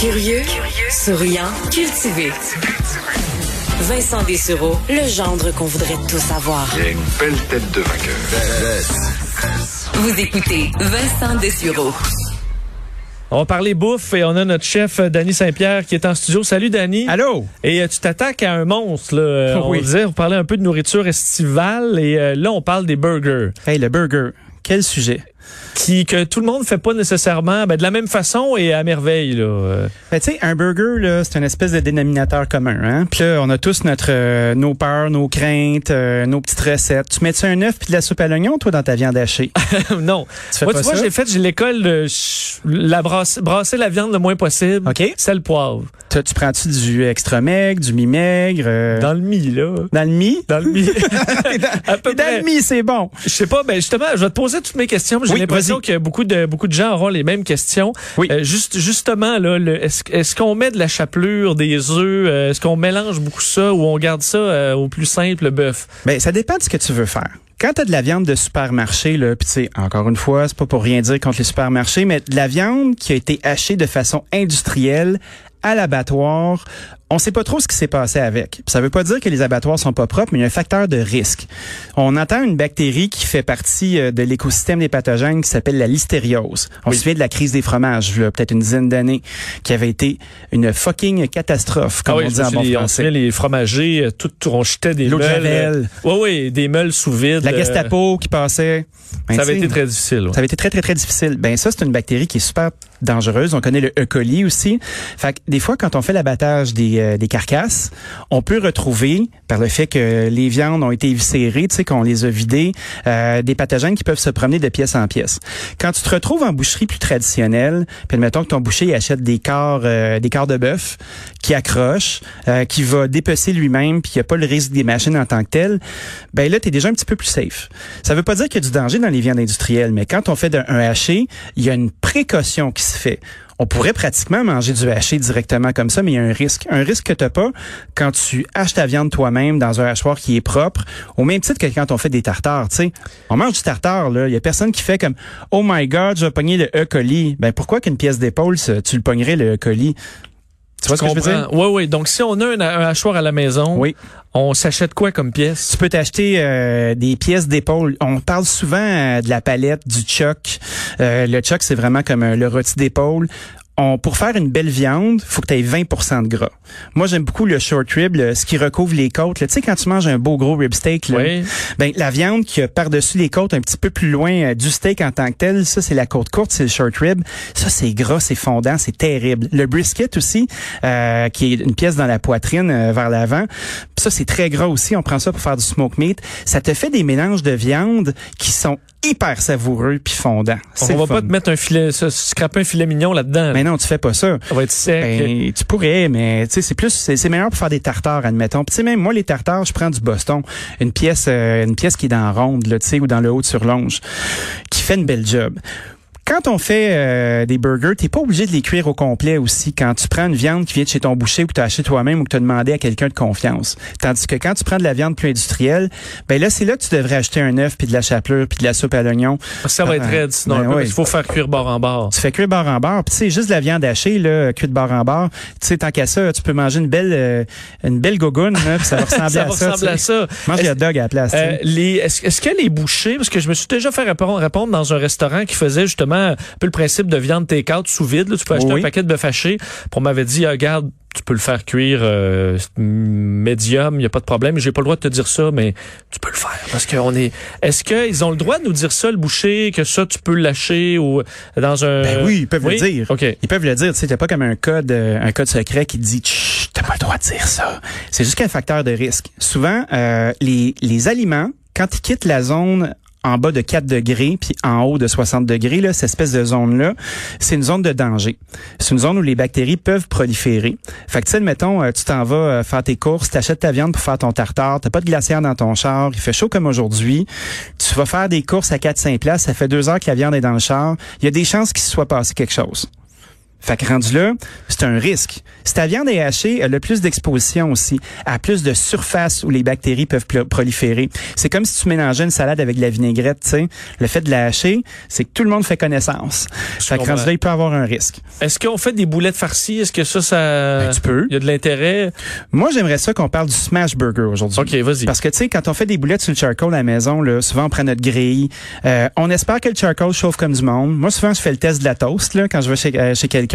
Curieux, souriant, cultivé. Vincent Dessureau, le gendre qu'on voudrait tous avoir. Il a une belle tête de vainqueur. Vous écoutez Vincent Dessureau. On va parler bouffe et on a notre chef euh, Danny Saint-Pierre qui est en studio. Salut Danny. Allô? Et euh, tu t'attaques à un monstre. Là. Euh, Oui. On disait, on parlait un peu de nourriture estivale et euh, là on parle des burgers Hey, le burger. Quel sujet? Qui que tout le monde fait pas nécessairement ben, de la même façon et à merveille. Là. Ben, tu sais, un burger, là, c'est une espèce de dénominateur commun, hein? Puis là, on a tous notre, euh, nos peurs, nos craintes, euh, nos petites recettes. Tu mets-tu un œuf puis de la soupe à l'oignon, toi, dans ta viande hachée? non. Tu fais Moi, tu vois, j'ai fait, j'ai l'école de la brasse- brasser la viande le moins possible. OK. Sel poivre. Tu, tu prends-tu du extra maigre, du mi-maigre? euh, Dans le mi, là. dans le mi? Dans le mi. à peu dans près. le mi, c'est bon. Je sais pas, ben justement, je vais te poser toutes mes questions. J'ai Oui, l'impression que beaucoup de beaucoup de gens auront les mêmes questions. Oui. Euh, juste justement là, est-ce qu'on met de la chapelure, des œufs, euh, est-ce qu'on mélange beaucoup ça ou on garde ça euh, au plus simple le bœuf? Ben, ça dépend de ce que tu veux faire. Quand tu as de la viande de supermarché, là, tu sais, encore une fois, c'est pas pour rien dire contre les supermarchés, mais de la viande qui a été hachée de façon industrielle à l'abattoir, on sait pas trop ce qui s'est passé avec. Ça veut pas dire que les abattoirs sont pas propres, mais il y a un facteur de risque. On entend une bactérie qui fait partie euh, de l'écosystème des pathogènes qui s'appelle la listériose. On se souvient de la crise des fromages, là, peut-être une dizaine d'années, qui avait été une fucking catastrophe, comme Ah oui, on dit en bon on se français. souvient, les fromagers, euh, tout, tout- on jetait des L'eau de meules. Javel. Oui, oui, des meules sous vide. La euh, Gestapo qui passait. Ben, ça avait été très difficile. ouais. Ça avait été très, très, très difficile. Ben ça, c'est une bactérie qui est super dangereuse. On connaît le E. coli aussi. Fait que des fois, quand on fait l'abattage des, euh, des carcasses, on peut retrouver, par le fait que les viandes ont été éviscérées, tu sais, qu'on les a vidées, euh, des pathogènes qui peuvent se promener de pièce en pièce. Quand tu te retrouves en boucherie plus traditionnelle, puis admettons que ton boucher achète des corps, euh, des corps de bœuf qui accrochent, euh, qui va dépecer lui-même, puis il n'y a pas le risque des machines en tant que telles, ben là, tu es déjà un petit peu plus safe. Ça veut pas dire qu'il y a du danger dans les viandes industrielles, mais quand on fait un haché, il y a une précaution qui se fait. On pourrait pratiquement manger du haché directement comme ça, mais il y a un risque. Un risque que tu pas quand tu haches ta viande toi-même dans un hachoir qui est propre, au même titre que quand on fait des tartares. tu sais. On mange du tartare, là. Il y a personne qui fait comme « Oh my God, je vais pogner le E. coli ». Ben pourquoi qu'une pièce d'épaule, tu le pognerais le E. coli? Tu vois ce que je veux dire? Oui, oui. Donc, si on a un, un hachoir à la maison, Oui. on s'achète quoi comme pièce? Tu peux t'acheter euh, des pièces d'épaule. On parle souvent euh, de la palette, du chuck. Euh, le chuck, c'est vraiment comme euh, le rôti d'épaule. On, pour faire une belle viande, faut que tu aies 20% de gras. Moi, j'aime beaucoup le short rib, ce qui recouvre les côtes. Tu sais, quand tu manges un beau gros rib steak, là, Oui. ben, la viande qui a par-dessus les côtes, un petit peu plus loin euh, du steak en tant que tel, ça, c'est la côte courte, c'est le short rib. Ça, c'est gras, c'est fondant, c'est terrible. Le brisket aussi, euh, qui est une pièce dans la poitrine euh, vers l'avant, ça, c'est très gras aussi. On prend ça pour faire du smoke meat. Ça te fait des mélanges de viande qui sont hyper savoureux puis fondants. C'est On va fun. pas te mettre un filet, ça, scraper un filet mignon là-dedans. Mais non, tu fais pas ça. Ça va être sec. Ben, tu pourrais, mais tu sais, c'est plus, c'est c'est meilleur pour faire des tartares, admettons. Puis tu sais, même moi, les tartares, je prends du Boston, une pièce, euh, une pièce qui est dans la ronde, tu sais, ou dans le haut de surlonge, qui fait une belle job. Quand on fait euh, des burgers, t'es pas obligé de les cuire au complet aussi. Quand tu prends une viande qui vient de chez ton boucher ou que tu as acheté toi-même ou que tu as demandé à quelqu'un de confiance. Tandis que quand tu prends de la viande plus industrielle, ben là, c'est là que tu devrais acheter un œuf puis de la chapelure puis de la soupe à l'oignon. ça va être Ah, raide, sinon, ben qu'il faut faire cuire bord en bord. Tu fais cuire bord en bord. Puis sais, juste de la viande hachée, là, cuite bord en bord. Tu sais, tant qu'à ça, tu peux manger une belle, euh, une belle gogoune, là, puis ça va ressembler Ça à va ça. ressembler à ça. Mange le dog à la place. Euh, les, est-ce, est-ce que les bouchers, parce que je me suis déjà fait répondre dans un restaurant qui faisait justement un peu le principe de viande take-out sous vide, là, tu peux acheter Oui. un paquet de bœuf haché, on m'avait dit, ah, regarde, tu peux le faire cuire euh, médium, il n'y a pas de problème. J'ai pas le droit de te dire ça, mais tu peux le faire. Parce qu'on est. Est-ce qu'ils ont le droit de nous dire ça, le boucher, que ça, tu peux le lâcher ou dans un. Ben oui, ils peuvent le dire. OK. Ils peuvent le dire. Tu sais, pas comme un code, euh, un code secret qui te dit, t'as pas le droit de dire ça. C'est juste qu'un facteur de risque. Souvent, euh, les, les aliments, quand ils quittent la zone en bas de 4 degrés puis en haut de 60 degrés, là, cette espèce de zone-là, c'est une zone de danger. C'est une zone où les bactéries peuvent proliférer. Fait que, tu sais, mettons, euh, tu t'en vas euh, faire tes courses, t'achètes ta viande pour faire ton tartare, t'as pas de glacière dans ton char, il fait chaud comme aujourd'hui, tu vas faire des courses à 4-5 places, ça fait deux heures que la viande est dans le char, il y a des chances qu'il se soit passé quelque chose. Fait que rendu là, c'est un risque. Si ta viande est hachée, elle a plus d'exposition aussi, à plus de surface où les bactéries peuvent proliférer. C'est comme si tu mélangeais une salade avec de la vinaigrette, tu sais. Le fait de la hacher, c'est que tout le monde fait connaissance. Fait que rendu là, il peut avoir un risque. Est-ce qu'on fait des boulettes farcies? Est-ce que ça, ça... Ben, tu peux. Il y a de l'intérêt? Moi, j'aimerais ça qu'on parle du smash burger aujourd'hui. OK, vas-y. Parce que, tu sais, quand on fait des boulettes sur le charcoal à la maison, là, souvent, on prend notre grille. Euh, on espère que le charcoal chauffe comme du monde. Moi, souvent, je fais le test de la toast, là, quand je vais chez, euh, chez quelqu'un.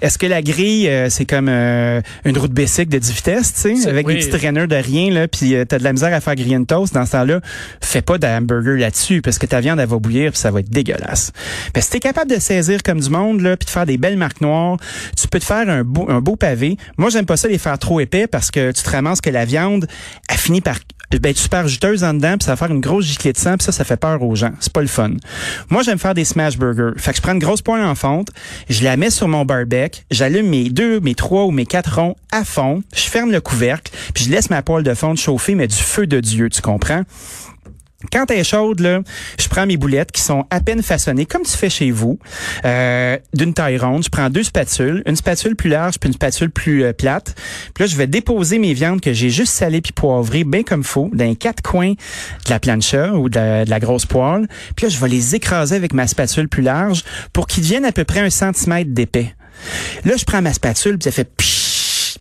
Est-ce que la grille, euh, c'est comme euh, une route bicycle de 10 vitesses, tu sais, C'est- avec oui. des petits rainures de rien, là, puis euh, t'as de la misère à faire griller une toast? Dans ce temps-là, fais pas de hamburger là-dessus, parce que ta viande, elle va bouillir, puis ça va être dégueulasse. Que si t'es capable de saisir comme du monde, là, puis de faire des belles marques noires, tu peux te faire un beau, un beau pavé. Moi, j'aime pas ça les faire trop épais, parce que tu te ramasses que la viande, elle finit par ben, super juteuse en dedans, puis ça va faire une grosse giclée de sang, puis ça, ça fait peur aux gens. C'est pas le fun. Moi, j'aime faire des smash burgers. Fait que je prends une grosse poêle en fonte, je la mets sur mon barbecue, j'allume mes deux, mes trois ou mes quatre ronds à fond, je ferme le couvercle, puis je laisse ma poêle de fonte chauffer, mais du feu de Dieu, tu comprends? Quand elle est chaude, je prends mes boulettes qui sont à peine façonnées, comme tu fais chez vous, euh, d'une taille ronde. Je prends deux spatules, une spatule plus large puis une spatule plus euh, plate. Puis là, je vais déposer mes viandes que j'ai juste salées puis poivrées, bien comme faut, dans les quatre coins de la plancha ou de la, grosse poêle. Puis là, je vais les écraser avec ma spatule plus large pour qu'ils deviennent à peu près un centimètre d'épais. Là, je prends ma spatule puis ça fait pshhh.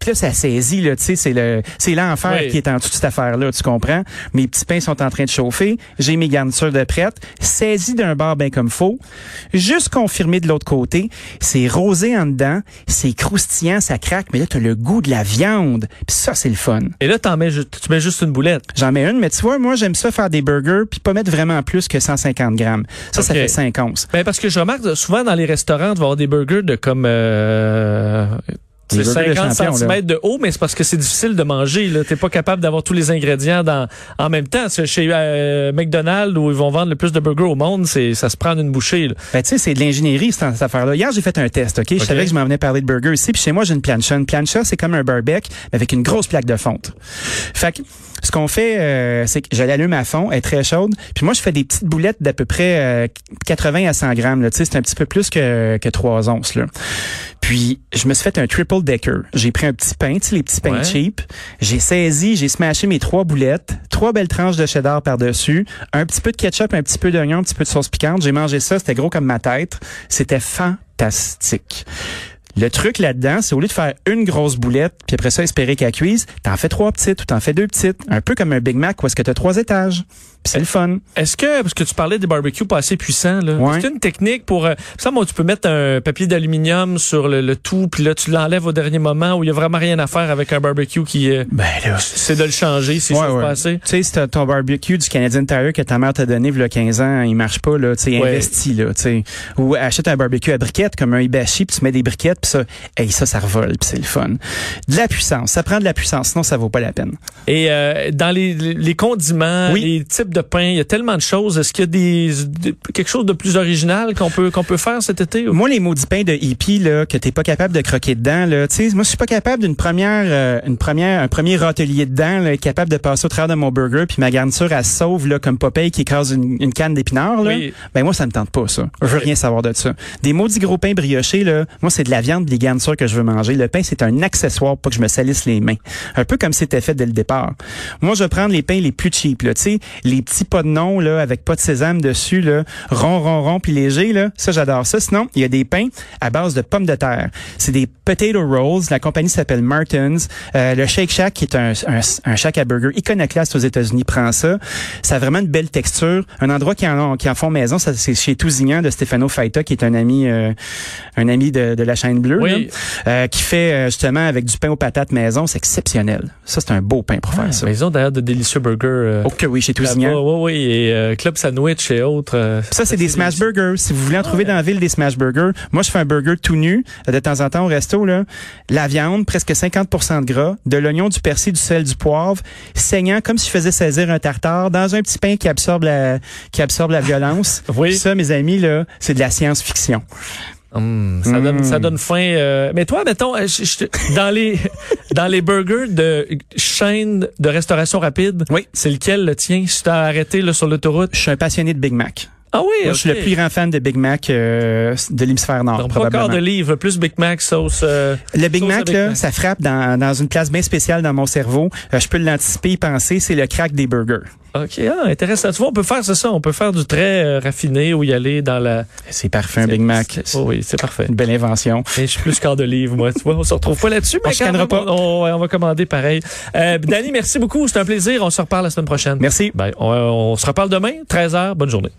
Puis là, ça saisit, là, tu sais, c'est le, c'est l'enfer Oui. qui est en dessous de cette affaire-là, tu comprends? Mes petits pains sont en train de chauffer, j'ai mes garnitures de prête, saisis d'un bord bien comme faut, juste confirmé de l'autre côté, c'est rosé en dedans, c'est croustillant, ça craque, mais là, t'as le goût de la viande, puis ça, c'est le fun. Et là, t'en mets, tu mets juste une boulette. J'en mets une, mais tu vois, moi, j'aime ça faire des burgers, puis pas mettre vraiment plus que 150 grammes. Ça, ça fait 5 onces. Ben, parce que je remarque souvent dans les restaurants, tu vas avoir des burgers de comme euh, c'est burgers de 50 champion, là. cm de haut, mais c'est parce que c'est difficile de manger. Là, t'es pas capable d'avoir tous les ingrédients dans en même temps. C'est Chez euh, McDonald's où ils vont vendre le plus de burgers au monde, c'est ça se prend une bouchée. là. Ben, tu sais, c'est de l'ingénierie, cette, cette affaire-là. Hier, j'ai fait un test, OK? Je savais que je m'en venais parler de burger ici. Puis chez moi, j'ai une plancha. Une plancha, c'est comme un barbecue, mais avec une grosse plaque de fonte. Fait que, ce qu'on fait, euh, c'est que je l'allume à fond, elle est très chaude. Puis moi, je fais des petites boulettes d'à peu près euh, 80 à 100 grammes. là. Tu sais, c'est un petit peu plus que, que 3 onces, là. Puis, je me suis fait un triple decker. J'ai pris un petit pain, tu sais, les petits pains Ouais. cheap. J'ai saisi, j'ai smashé mes trois boulettes, trois belles tranches de cheddar par-dessus, un petit peu de ketchup, un petit peu d'oignon, un petit peu de sauce piquante. J'ai mangé ça, c'était gros comme ma tête. C'était fantastique. Le truc là-dedans, c'est au lieu de faire une grosse boulette, puis après ça, espérer qu'elle cuise, t'en fais trois petites ou t'en fais deux petites. Un peu comme un Big Mac où est-ce que t'as trois étages. C'est le fun. Est-ce que, parce que tu parlais des barbecues pas assez puissants, là, Ouais. c'est une technique pour, euh, ça, moi, tu peux mettre un papier d'aluminium sur le, le tout, puis là, tu l'enlèves au dernier moment où il y a vraiment rien à faire avec un barbecue qui, euh, Ben là, c'est de le changer si Ouais, ça ouais. assez. Tu sais, t'as ton barbecue du Canadian Tire que ta mère t'a donné il y a 15 ans, il marche pas, là, tu sais, Ouais. investis, là, tu sais. Ou achète un barbecue à briquettes, comme un Hibachi, puis tu mets des briquettes, puis ça, hey, ça, ça revole, puis c'est le fun. De la puissance, ça prend de la puissance, sinon ça vaut pas la peine. Et euh, dans les condiments, Oui. les types de pain, il y a tellement de choses. Est-ce qu'il y a des, des- quelque chose de plus original qu'on peut qu'on peut faire cet été? Moi, les maudits pains de hippie, là, que t'es pas capable de croquer dedans, là, tu sais, moi, je suis pas capable d'une première, euh, une première, un premier râtelier dedans, là, être capable de passer au travers de mon burger, puis ma garniture, elle se sauve, là, comme Popeye qui écrase une, une canne d'épinards, là. Oui. Ben, moi, ça me tente pas, ça. Je veux rien savoir de ça. Des maudits gros pains briochés, là, moi, c'est de la viande, des garnitures que je veux manger. Le pain, c'est un accessoire pour que je me salisse les mains. Un peu comme c'était fait dès le départ. Moi, je vais prendre les pains les plus cheap, là, tu sais, les petits pas de nom, là, avec pas de sésame dessus, là, rond, rond, rond, puis léger, là. Ça, j'adore ça. Sinon, il y a des pains à base de pommes de terre. C'est des potato rolls. La compagnie s'appelle Martins. Euh, le Shake Shack, qui est un, un, un shack à burger iconoclaste aux États-Unis, prend ça. Ça a vraiment une belle texture. Un endroit qui en, qui en font maison, ça, c'est chez Tousignan de Stefano Faita, qui est un ami, euh, un ami de, de la chaîne bleue, Oui. là, euh, qui fait euh, justement avec du pain aux patates maison. C'est exceptionnel. Ça, c'est un beau pain pour faire ça. Mais ils ont d'ailleurs de délicieux burgers. euh, Oh que oui, chez là-bas. Tousignan. Oui, oui, et euh, Club Sandwich et autres. euh, Ça, c'est des smash burgers. Si vous voulez en trouver dans la ville des smash burgers, moi, je fais un burger tout nu, de temps en temps au resto, là. La viande, presque 50% de gras, de l'oignon, du persil, du sel, du poivre, saignant comme si je faisais saisir un tartare dans un petit pain qui absorbe la, qui absorbe la violence. Oui. Ça, mes amis, là, c'est de la science-fiction. Hum, ça, donne, ça donne faim. euh, mais toi, mettons, euh, je- je- dans les dans les burgers de chaîne de restauration rapide, Oui. c'est lequel le tien si t'as arrêté là, sur l'autoroute? Je suis un passionné de Big Mac. Ah oui, Moi, Je suis le plus grand fan de Big Mac euh, de l'hémisphère nord, Donc, pas probablement. quart de livre, plus Big Mac, sauce. euh, Le Big sauce Mac, là, ça frappe dans, dans une place bien spéciale dans mon cerveau. Euh, je peux l'anticiper, y penser, c'est le crack des burgers. OK, ah, intéressant. Tu vois, on peut faire ça, on peut faire du très euh, raffiné ou y aller dans la. C'est parfait, un Big Mac. Oh oui, c'est parfait. Une belle invention. Et je suis plus quart de livre, moi. Tu vois, on se retrouve pas là-dessus, mais On même, pas. On, on va commander pareil. Euh, Danny, merci beaucoup. C'est un plaisir. On se reparle la semaine prochaine. Merci. Bye. On, on se reparle demain, 13h. Bonne journée.